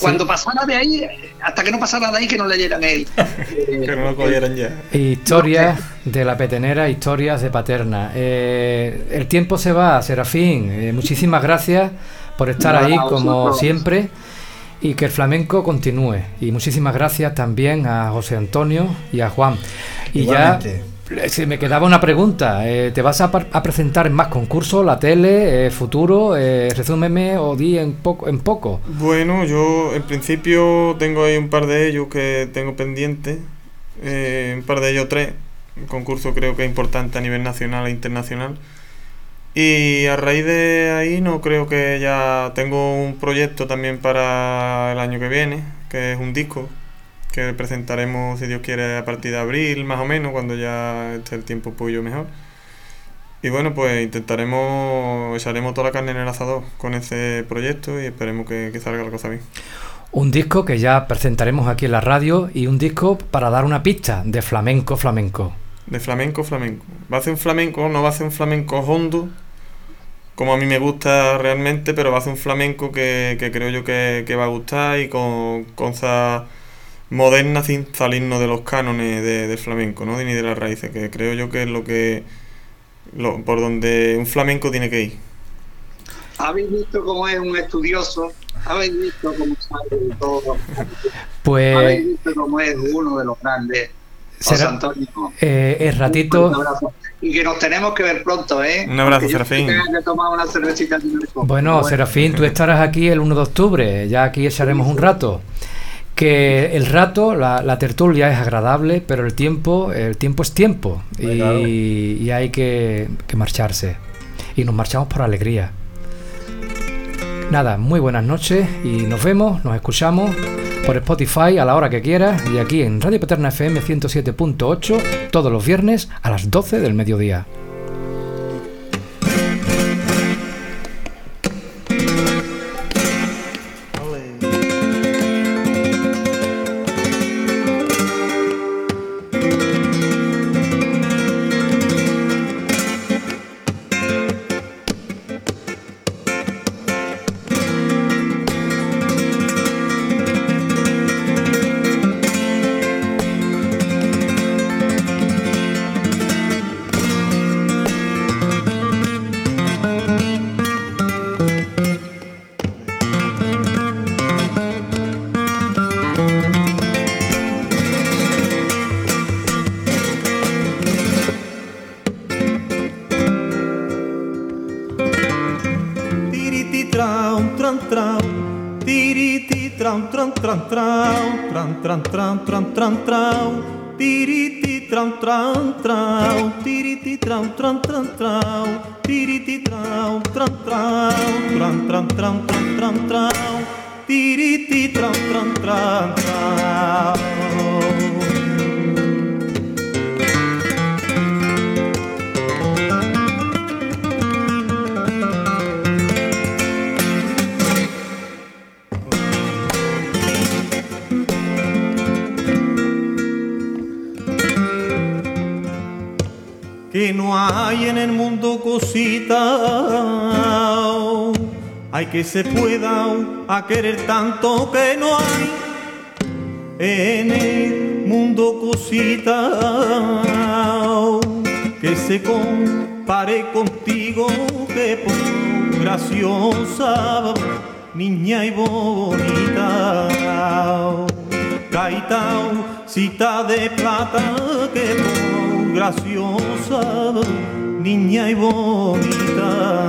cuando pasara de ahí, hasta que no pasara de ahí, que no leyeran él. Que no lo cogieran ya. Historias de la petenera, historias de paterna. Eh, el tiempo se va, Serafín. Eh, muchísimas gracias por estar ahí como siempre y que el flamenco continúe. Y muchísimas gracias también a José Antonio y a Juan. Y Igualmente. ya se me quedaba una pregunta. Eh, ¿Te vas a, presentar en más concursos, la tele, eh, futuro? Eh, resúmeme o di en poco. En poco. Bueno, yo en principio tengo ahí un par de ellos que tengo pendientes. eh, un par de ellos tres. Un concurso creo que es importante a nivel nacional e internacional. Y a raíz de ahí no creo que ya tengo un proyecto también para el año que viene, que es un disco que presentaremos, si Dios quiere, a partir de abril más o menos, cuando ya esté el tiempo pollo mejor. Y bueno, pues intentaremos, echaremos toda la carne en el asador con ese proyecto y esperemos que, que salga la cosa bien. Un disco que ya presentaremos aquí en la radio y un disco para dar una pista de flamenco, flamenco. De flamenco, flamenco. Va a ser un flamenco, no va a ser un flamenco hondo, como a mí me gusta realmente, pero va a ser un flamenco que, que creo yo que, que va a gustar y con cosas modernas sin salirnos de los cánones de, del flamenco, ¿no? Ni de las raíces, que creo yo que es lo que... Lo, por donde un flamenco tiene que ir. Habéis visto cómo es un estudioso, habéis visto cómo sabe de todo, habéis Pues visto cómo es uno de los grandes. José será Antonio. eh, el Un ratito. abrazo. Y que nos tenemos que ver pronto, ¿eh? Un abrazo, yo Serafín. tenga que tomar una cervecita de Nuevo. Bueno, Serafín, tú estarás aquí el 1 de octubre, ya aquí echaremos un rato. Que el rato, la, la tertulia es agradable, pero el tiempo, el tiempo es tiempo y, Claro. y hay que, que marcharse. Y nos marchamos por alegría. Nada, muy buenas noches y nos vemos, nos escuchamos por Spotify a la hora que quieras y aquí en Radio Paterna FM 107.8 todos los viernes a las 12 del mediodía. Tram tram tram tram tram tiriti tram tram tram, tiriti tram tram tram tram, tiriti tram tram tram, tram tram tram tram tram tram, tiriti tram tram tram tram. Hay en el mundo cosita, hay que se pueda a querer tanto que no hay en el mundo cosita que se compare contigo que por graciosa niña y bonita caitao cita de plata que por graciosa, niña y bonita.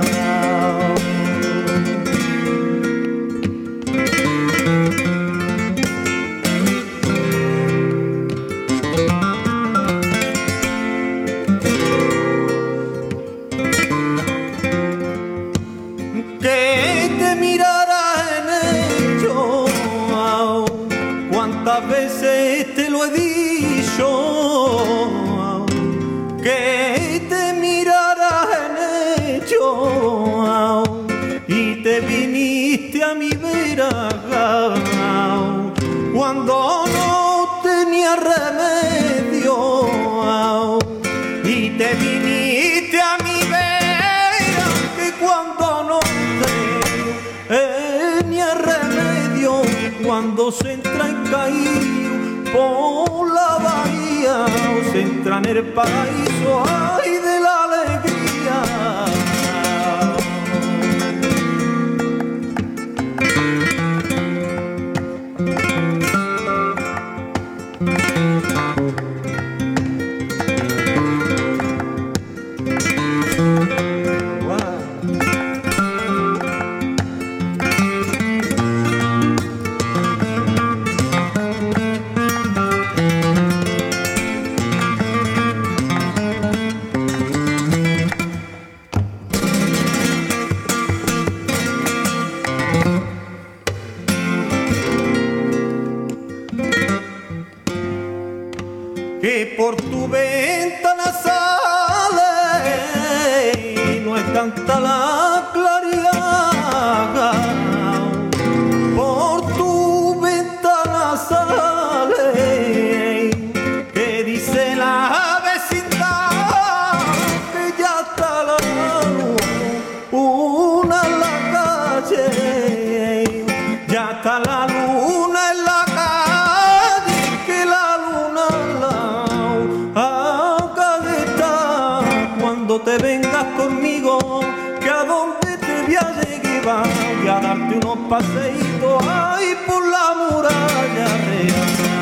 caído por la bahía, os entra en el paraíso. Cuando te vengas conmigo, que a donde te voy a llevar y a darte unos paseitos ahí por la muralla real.